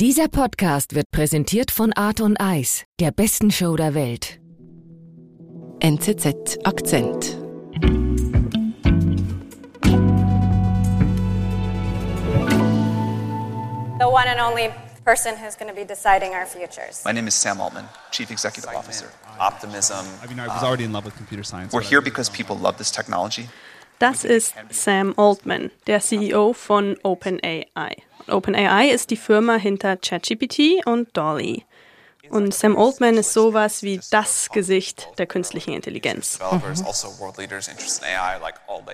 Dieser Podcast wird präsentiert von Art und Eis, der besten Show der Welt. NZZ Akzent. the one and only person who's going to be deciding our futures. My name is Sam Altman, Chief Executive Officer. Optimism. I mean, I was already in love with computer science. We're here because people love this technology. Das ist Sam Altman, der CEO von OpenAI. OpenAI ist die Firma hinter ChatGPT und Dolly. Und Sam Altman ist sowas wie das Gesicht der künstlichen Intelligenz. Developers, also.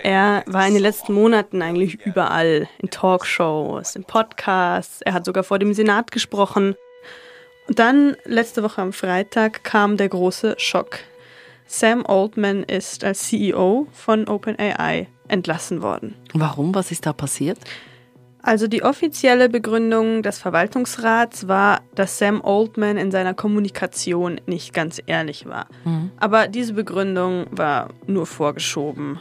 Er war in den letzten Monaten eigentlich überall, in Talkshows, in Podcasts, er hat sogar vor dem Senat gesprochen. Und dann, letzte Woche am Freitag, kam der große Schock. Sam Altman ist als CEO von OpenAI entlassen worden. Warum? Was ist da passiert? Also die offizielle Begründung des Verwaltungsrats war, dass Sam Altman in seiner Kommunikation nicht ganz ehrlich war. Aber diese Begründung war nur vorgeschoben.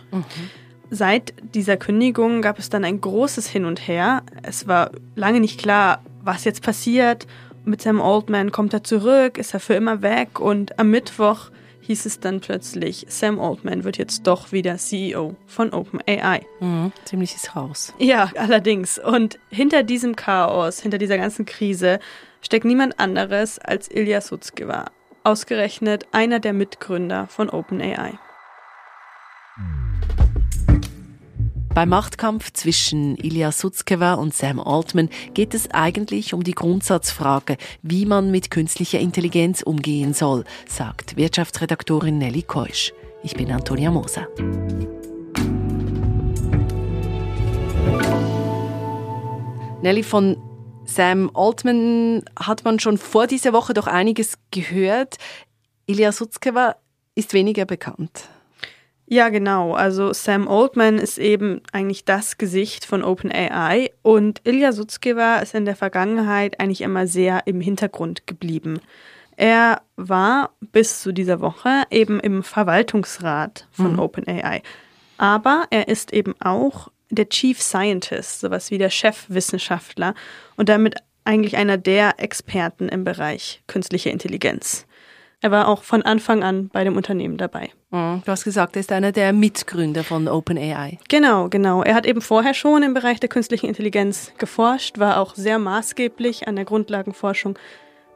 Seit dieser Kündigung gab es dann ein großes Hin und Her. Es war lange nicht klar, was jetzt passiert. Mit Sam Altman kommt er zurück, ist er für immer weg und am Mittwoch hieß es dann plötzlich, Sam Altman wird jetzt doch wieder CEO von OpenAI. Mhm, ziemliches Chaos. Ja, allerdings. Und hinter diesem Chaos, hinter dieser ganzen Krise, steckt niemand anderes als Ilya Sutskever. Ausgerechnet einer der Mitgründer von OpenAI. Beim Machtkampf zwischen Ilya Sutskever und Sam Altman geht es eigentlich um die Grundsatzfrage, wie man mit künstlicher Intelligenz umgehen soll, sagt Wirtschaftsredaktorin Nelly Keusch. Ich bin Antonia Moser. Nelly, von Sam Altman hat man schon vor dieser Woche doch einiges gehört. Ilya Sutskever ist weniger bekannt. Ja, genau. Also Sam Altman ist eben eigentlich das Gesicht von OpenAI und Ilya Sutskever ist in der Vergangenheit eigentlich immer sehr im Hintergrund geblieben. Er war bis zu dieser Woche eben im Verwaltungsrat von OpenAI. Aber er ist eben auch der Chief Scientist, sowas wie der Chefwissenschaftler und damit eigentlich einer der Experten im Bereich künstliche Intelligenz. Er war auch von Anfang an bei dem Unternehmen dabei. Du hast gesagt, er ist einer der Mitgründer von OpenAI. Genau, genau. Er hat eben vorher schon im Bereich der künstlichen Intelligenz geforscht, war auch sehr maßgeblich an der Grundlagenforschung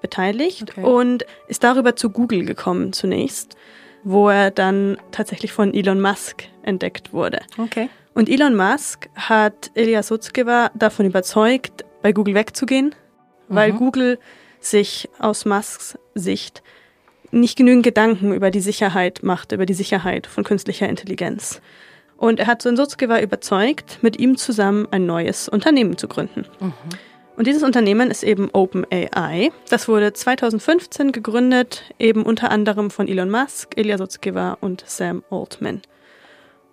beteiligt Okay. und ist darüber zu Google gekommen zunächst, wo er dann tatsächlich von Elon Musk entdeckt wurde. Okay. Und Elon Musk hat Ilya Sutskever davon überzeugt, bei Google wegzugehen, weil Google sich aus Musks Sicht nicht genügend Gedanken über die Sicherheit macht, über die Sicherheit von künstlicher Intelligenz. Und er hat so Sutskever überzeugt, mit ihm zusammen ein neues Unternehmen zu gründen. Und dieses Unternehmen ist eben OpenAI. Das wurde 2015 gegründet, eben unter anderem von Elon Musk, Ilya Sutskever und Sam Altman.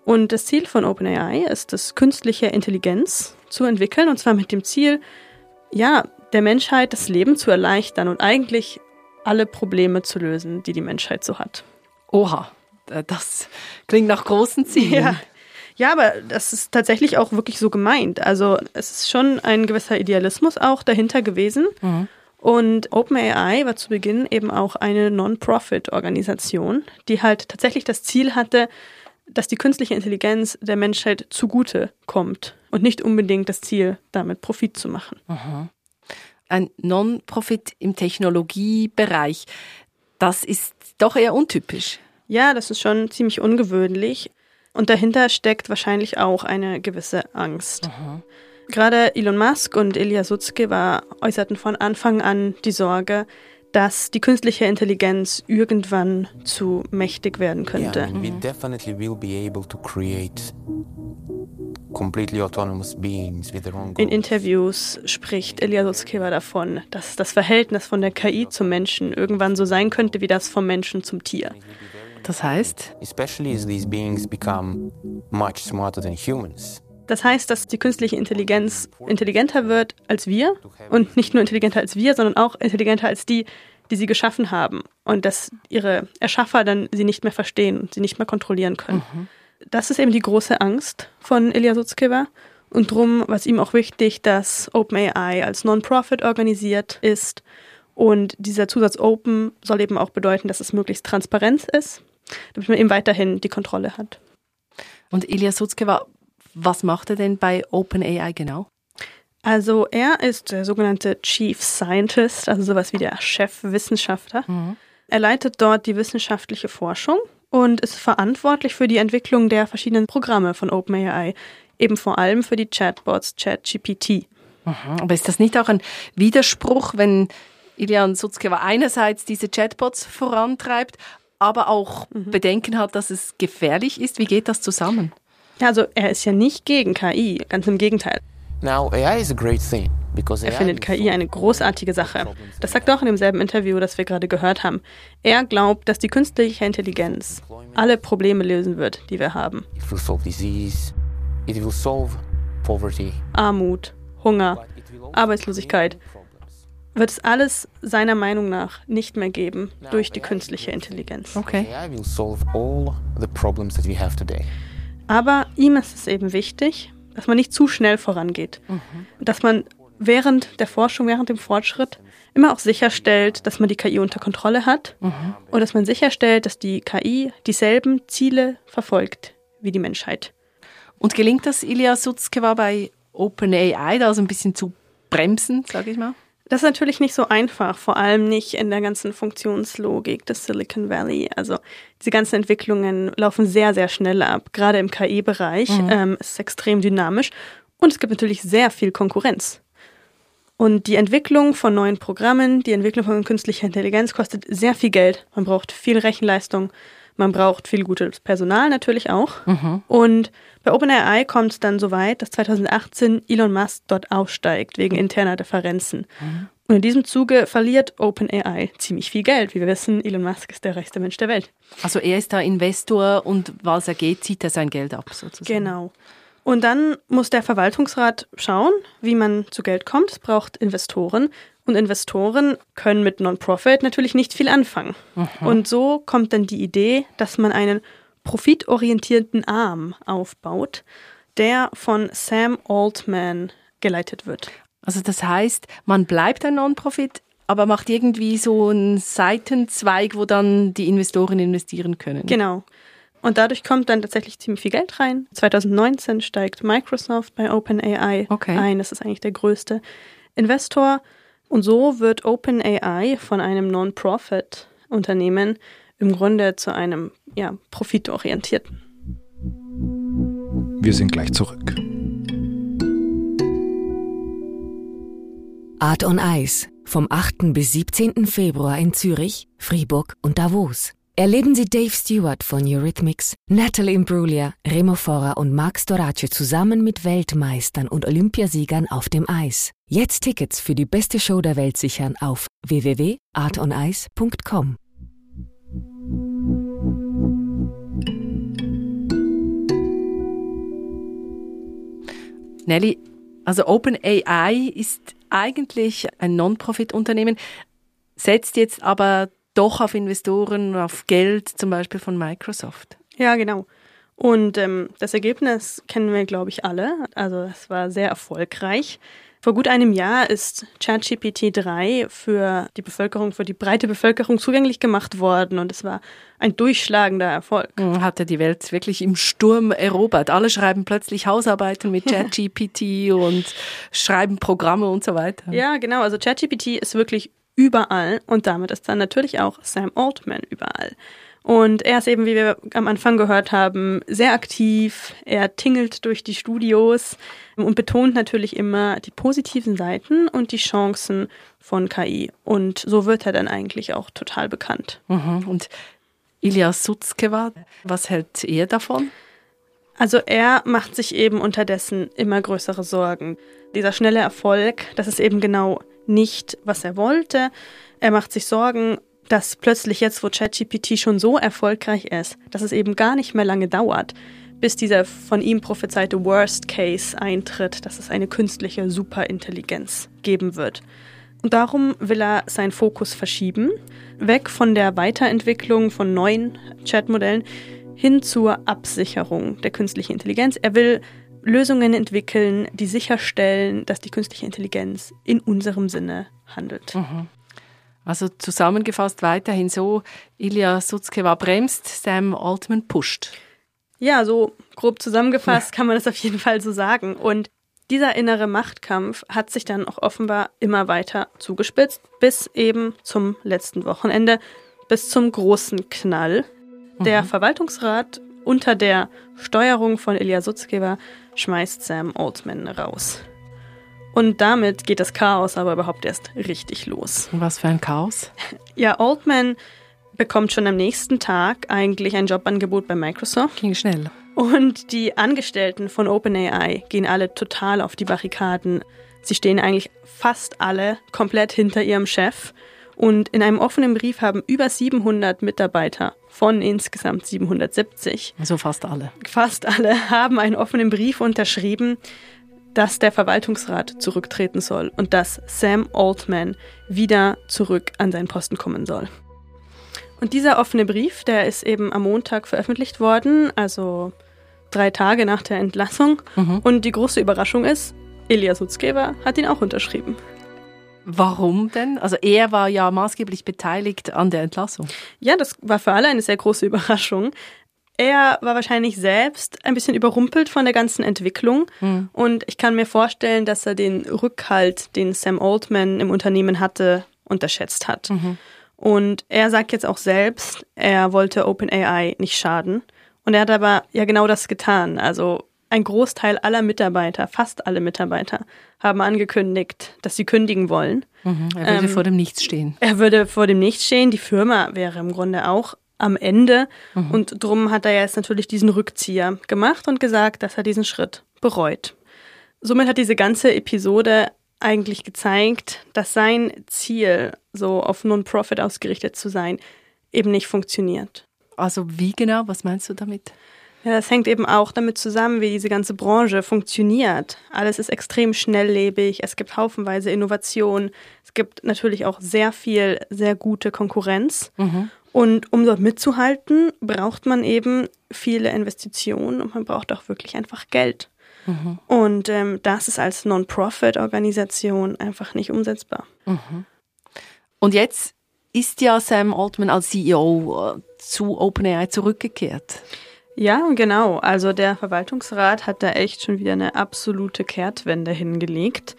Und das Ziel von OpenAI ist es, künstliche Intelligenz zu entwickeln, und zwar mit dem Ziel, ja, der Menschheit das Leben zu erleichtern und eigentlich alle Probleme zu lösen, die die Menschheit so hat. Oha, äh, das klingt nach großen Zielen. Ja. Ja, aber das ist tatsächlich auch wirklich so gemeint. Also es ist schon ein gewisser Idealismus auch dahinter gewesen. Und OpenAI war zu Beginn eben auch eine Non-Profit-Organisation, die halt tatsächlich das Ziel hatte, dass die künstliche Intelligenz der Menschheit zugute kommt und nicht unbedingt das Ziel, damit Profit zu machen. Ein Non-Profit im Technologiebereich, das ist doch eher untypisch. Ja, das ist schon ziemlich ungewöhnlich. Und dahinter steckt wahrscheinlich auch eine gewisse Angst. Gerade Elon Musk und Ilya Sutskever äußerten von Anfang an die Sorge, dass die künstliche Intelligenz irgendwann zu mächtig werden könnte. Yeah, I mean, we definitely will be able to create In. Interviews spricht Ilya Sutskever davon, dass das Verhältnis von der KI zum Menschen irgendwann so sein könnte wie das vom Menschen zum Tier. Das heißt. Das heißt, dass die künstliche Intelligenz intelligenter wird als wir und nicht nur intelligenter als wir, sondern auch intelligenter als die, die sie geschaffen haben und dass ihre Erschaffer dann sie nicht mehr verstehen und sie nicht mehr kontrollieren können. Das ist eben die große Angst von Ilya Sutskever Und drum war es ihm auch wichtig, dass OpenAI als Non-Profit organisiert ist. Und dieser Zusatz Open soll eben auch bedeuten, dass es möglichst transparent ist, damit man eben weiterhin die Kontrolle hat. Und Ilya Sutzkewa, was macht er denn bei OpenAI genau? Also er ist der sogenannte Chief Scientist, also sowas wie der Chefwissenschaftler. Mhm. Er leitet dort die wissenschaftliche Forschung und ist verantwortlich für die Entwicklung der verschiedenen Programme von OpenAI, eben vor allem für die Chatbots ChatGPT. Aber ist das nicht auch ein Widerspruch, wenn Ilian Sutzkewa einerseits diese Chatbots vorantreibt, aber auch mhm. Bedenken hat, dass es gefährlich ist? Wie geht das zusammen? Also er ist ja nicht gegen KI, ganz im Gegenteil. Now, AI is a great thing. Er findet KI eine großartige Sache. Das sagt er auch in demselben Interview, das wir gerade gehört haben. Er glaubt, dass die künstliche Intelligenz alle Probleme lösen wird, die wir haben. Armut, Hunger, Arbeitslosigkeit. Wird es alles seiner Meinung nach nicht mehr geben durch die künstliche Intelligenz. Okay. Aber ihm ist es eben wichtig, dass man nicht zu schnell vorangeht. Mhm. Dass man während der Forschung, während dem Fortschritt immer auch sicherstellt, dass man die KI unter Kontrolle hat mhm. und dass man sicherstellt, dass die KI dieselben Ziele verfolgt wie die Menschheit. Und gelingt das Ilya Sutzkewa bei OpenAI, da so ein bisschen zu bremsen, sage ich mal? Das ist natürlich nicht so einfach, vor allem nicht in der ganzen Funktionslogik des Silicon Valley. Also diese ganzen Entwicklungen laufen sehr, sehr schnell ab, gerade im KI-Bereich. Mhm. Ähm, es ist extrem dynamisch und es gibt natürlich sehr viel Konkurrenz. Und die Entwicklung von neuen Programmen, die Entwicklung von künstlicher Intelligenz kostet sehr viel Geld. Man braucht viel Rechenleistung, man braucht viel gutes Personal natürlich auch. Mhm. Und bei OpenAI kommt es dann so weit, dass 2018 Elon Musk dort aussteigt wegen interner Differenzen. Mhm. Und in diesem Zuge verliert OpenAI ziemlich viel Geld. Wie wir wissen, Elon Musk ist der reichste Mensch der Welt. Also er ist da Investor und was er geht, zieht er sein Geld ab sozusagen. Genau. Und dann muss der Verwaltungsrat schauen, wie man zu Geld kommt. Es braucht Investoren. Und Investoren können mit Non-Profit natürlich nicht viel anfangen. Mhm. Und so kommt dann die Idee, dass man einen profitorientierten Arm aufbaut, der von Sam Altman geleitet wird. Also das heißt, man bleibt ein Non-Profit, aber macht irgendwie so einen Seitenzweig, wo dann die Investoren investieren können. Genau. Und dadurch kommt dann tatsächlich ziemlich viel Geld rein. 2019 steigt Microsoft bei OpenAI okay. ein. Das ist eigentlich der größte Investor. Und so wird OpenAI von einem Non-Profit-Unternehmen im Grunde zu einem ja, profitorientierten. Wir sind gleich zurück. Art on Ice vom 8. bis 17. Februar in Zürich, Fribourg und Davos. Erleben Sie Dave Stewart von Eurythmics, Natalie Imbruglia, Remo Fora und Marc Storace zusammen mit Weltmeistern und Olympiasiegern auf dem Eis. Jetzt Tickets für die beste Show der Welt sichern auf www.artoниce.com. Nelly, also OpenAI ist eigentlich ein Non-Profit-Unternehmen, setzt jetzt aber doch auf Investoren, auf Geld zum Beispiel von Microsoft. Ja, genau. Und ähm, das Ergebnis kennen wir, glaube ich, alle. Also es war sehr erfolgreich. Vor gut einem Jahr ist ChatGPT 3 für die Bevölkerung, für die breite Bevölkerung zugänglich gemacht worden und es war ein durchschlagender Erfolg. Hm, hat er die Welt wirklich im Sturm erobert. Alle schreiben plötzlich Hausarbeiten mit ChatGPT und schreiben Programme und so weiter. Ja, genau. Also ChatGPT ist wirklich überall und damit ist dann natürlich auch Sam Altman überall. Und er ist eben, wie wir am Anfang gehört haben, sehr aktiv. Er tingelt durch die Studios und betont natürlich immer die positiven Seiten und die Chancen von KI. Und so wird er dann eigentlich auch total bekannt. Mhm. Und Ilya Sutzkewa, was hält er davon? Also er macht sich eben unterdessen immer größere Sorgen. Dieser schnelle Erfolg, das ist eben genau nicht, was er wollte. Er macht sich Sorgen, dass plötzlich jetzt, wo ChatGPT schon so erfolgreich ist, dass es eben gar nicht mehr lange dauert, bis dieser von ihm prophezeite Worst Case eintritt, dass es eine künstliche Superintelligenz geben wird. Und darum will er seinen Fokus verschieben, weg von der Weiterentwicklung von neuen Chatmodellen hin zur Absicherung der künstlichen Intelligenz. Er will Lösungen entwickeln, die sicherstellen, dass die künstliche Intelligenz in unserem Sinne handelt. Also zusammengefasst weiterhin so, Ilya Sutzkewa bremst, Sam Altman pusht. Ja, so grob zusammengefasst kann man das auf jeden Fall so sagen. Und dieser innere Machtkampf hat sich dann auch offenbar immer weiter zugespitzt, bis eben zum letzten Wochenende, bis zum großen Knall. Der Verwaltungsrat unter der Steuerung von Ilya Sutzkewa schmeißt Sam Altman raus. Und damit geht das Chaos aber überhaupt erst richtig los. Was für ein Chaos. Ja, Altman bekommt schon am nächsten Tag eigentlich ein Jobangebot bei Microsoft. Ging schnell. Und die Angestellten von OpenAI gehen alle total auf die Barrikaden. Sie stehen eigentlich fast alle komplett hinter ihrem Chef. Und in einem offenen Brief haben über 700 Mitarbeiter von insgesamt 770, Also fast alle. fast alle, haben einen offenen Brief unterschrieben, dass der Verwaltungsrat zurücktreten soll und dass Sam Altman wieder zurück an seinen Posten kommen soll. Und dieser offene Brief, der ist eben am Montag veröffentlicht worden, also drei Tage nach der Entlassung. Und die große Überraschung ist, Ilya Sutzkewa hat ihn auch unterschrieben. Warum denn? Also er war ja maßgeblich beteiligt an der Entlassung. Ja, das war für alle eine sehr große Überraschung. Er war wahrscheinlich selbst ein bisschen überrumpelt von der ganzen Entwicklung. Und ich kann mir vorstellen, dass er den Rückhalt, den Sam Altman im Unternehmen hatte, unterschätzt hat. Und er sagt jetzt auch selbst, er wollte OpenAI nicht schaden. Und er hat aber ja genau das getan. Also ein Großteil aller Mitarbeiter, fast alle Mitarbeiter, haben angekündigt, dass sie kündigen wollen. Er würde Ähm, vor dem Nichts stehen. Er würde vor dem Nichts stehen. Die Firma wäre im Grunde auch am Ende. Und drum hat er jetzt natürlich diesen Rückzieher gemacht und gesagt, dass er diesen Schritt bereut. Somit hat diese ganze Episode eigentlich gezeigt, dass sein Ziel, so auf Non-Profit ausgerichtet zu sein, eben nicht funktioniert. Also wie genau? Was meinst du damit? Ja, das hängt eben auch damit zusammen, wie diese ganze Branche funktioniert. Alles ist extrem schnelllebig, es gibt haufenweise Innovation, es gibt natürlich auch sehr viel, sehr gute Konkurrenz. Und um dort mitzuhalten, braucht man eben viele Investitionen und man braucht auch wirklich einfach Geld. Und ähm, das ist als Non-Profit-Organisation einfach nicht umsetzbar. Und jetzt ist ja Sam Altman als CEO äh, zu OpenAI zurückgekehrt. Ja, genau. Also der Verwaltungsrat hat da echt schon wieder eine absolute Kehrtwende hingelegt.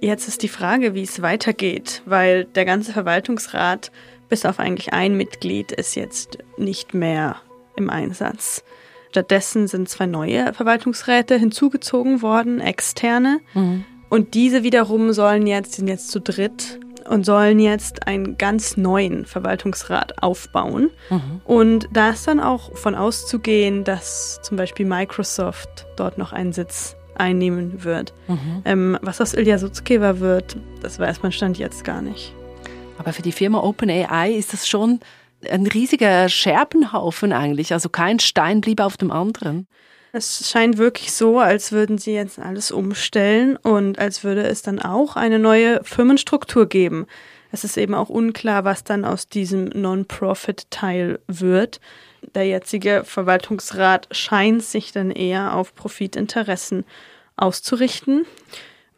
Jetzt ist die Frage, wie es weitergeht, weil der ganze Verwaltungsrat, bis auf eigentlich ein Mitglied, ist jetzt nicht mehr im Einsatz. Stattdessen sind zwei neue Verwaltungsräte hinzugezogen worden, externe. Und diese wiederum sollen jetzt, sind jetzt zu dritt und sollen jetzt einen ganz neuen Verwaltungsrat aufbauen. Und da ist dann auch von auszugehen, dass zum Beispiel Microsoft dort noch einen Sitz einnehmen wird. Ähm, was aus Ilya Sutzkewa wird, das weiß man Stand jetzt gar nicht. Aber für die Firma OpenAI ist das schon ein riesiger Scherbenhaufen eigentlich. Also kein Stein blieb auf dem anderen. Es scheint wirklich so, als würden sie jetzt alles umstellen und als würde es dann auch eine neue Firmenstruktur geben. Es ist eben auch unklar, was dann aus diesem Non-Profit-Teil wird. Der jetzige Verwaltungsrat scheint sich dann eher auf Profitinteressen auszurichten.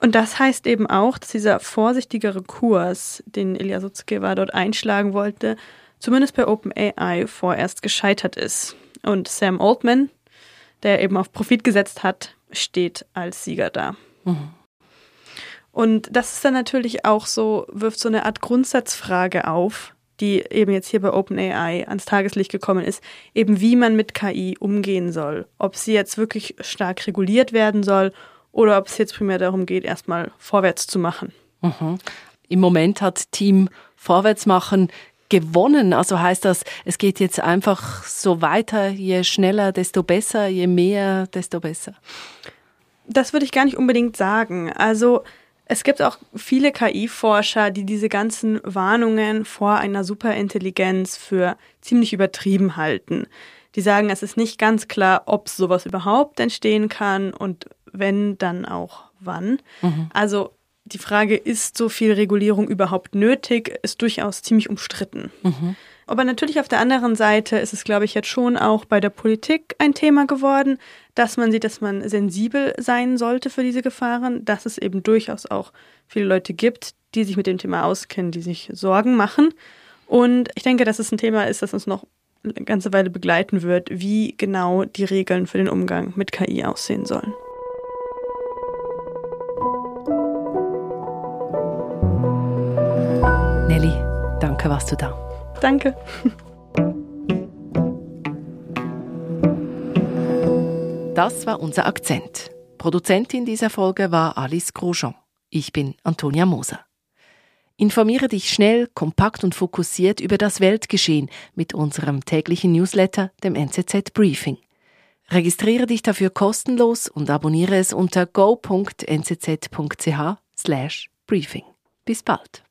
Und das heißt eben auch, dass dieser vorsichtigere Kurs, den Ilya Sutzkewa dort einschlagen wollte, zumindest bei OpenAI vorerst gescheitert ist. Und Sam Altman, der eben auf Profit gesetzt hat, steht als Sieger da. Und das ist dann natürlich auch so, wirft so eine Art Grundsatzfrage auf, die eben jetzt hier bei OpenAI ans Tageslicht gekommen ist, eben wie man mit KI umgehen soll. Ob sie jetzt wirklich stark reguliert werden soll oder ob es jetzt primär darum geht, erstmal vorwärts zu machen. Im Moment hat Team Vorwärtsmachen gewonnen. Also heißt das, es geht jetzt einfach so weiter, je schneller, desto besser, je mehr, desto besser. Das würde ich gar nicht unbedingt sagen. Also es gibt auch viele KI-Forscher, die diese ganzen Warnungen vor einer Superintelligenz für ziemlich übertrieben halten. Die sagen, es ist nicht ganz klar, ob sowas überhaupt entstehen kann und wenn, dann auch wann. Also die Frage, ist so viel Regulierung überhaupt nötig, ist durchaus ziemlich umstritten. Aber natürlich auf der anderen Seite ist es, glaube ich, jetzt schon auch bei der Politik ein Thema geworden, dass man sieht, dass man sensibel sein sollte für diese Gefahren, dass es eben durchaus auch viele Leute gibt, die sich mit dem Thema auskennen, die sich Sorgen machen. Und ich denke, dass es ein Thema ist, das uns noch eine ganze Weile begleiten wird, wie genau die Regeln für den Umgang mit KI aussehen sollen. Danke, warst du da. Danke. Das war unser Akzent. Produzentin dieser Folge war Alice Grosjean. Ich bin Antonia Moser. Informiere dich schnell, kompakt und fokussiert über das Weltgeschehen mit unserem täglichen Newsletter, dem NZZ Briefing. Registriere dich dafür kostenlos und abonniere es unter go.nzz.ch/briefing. Bis bald.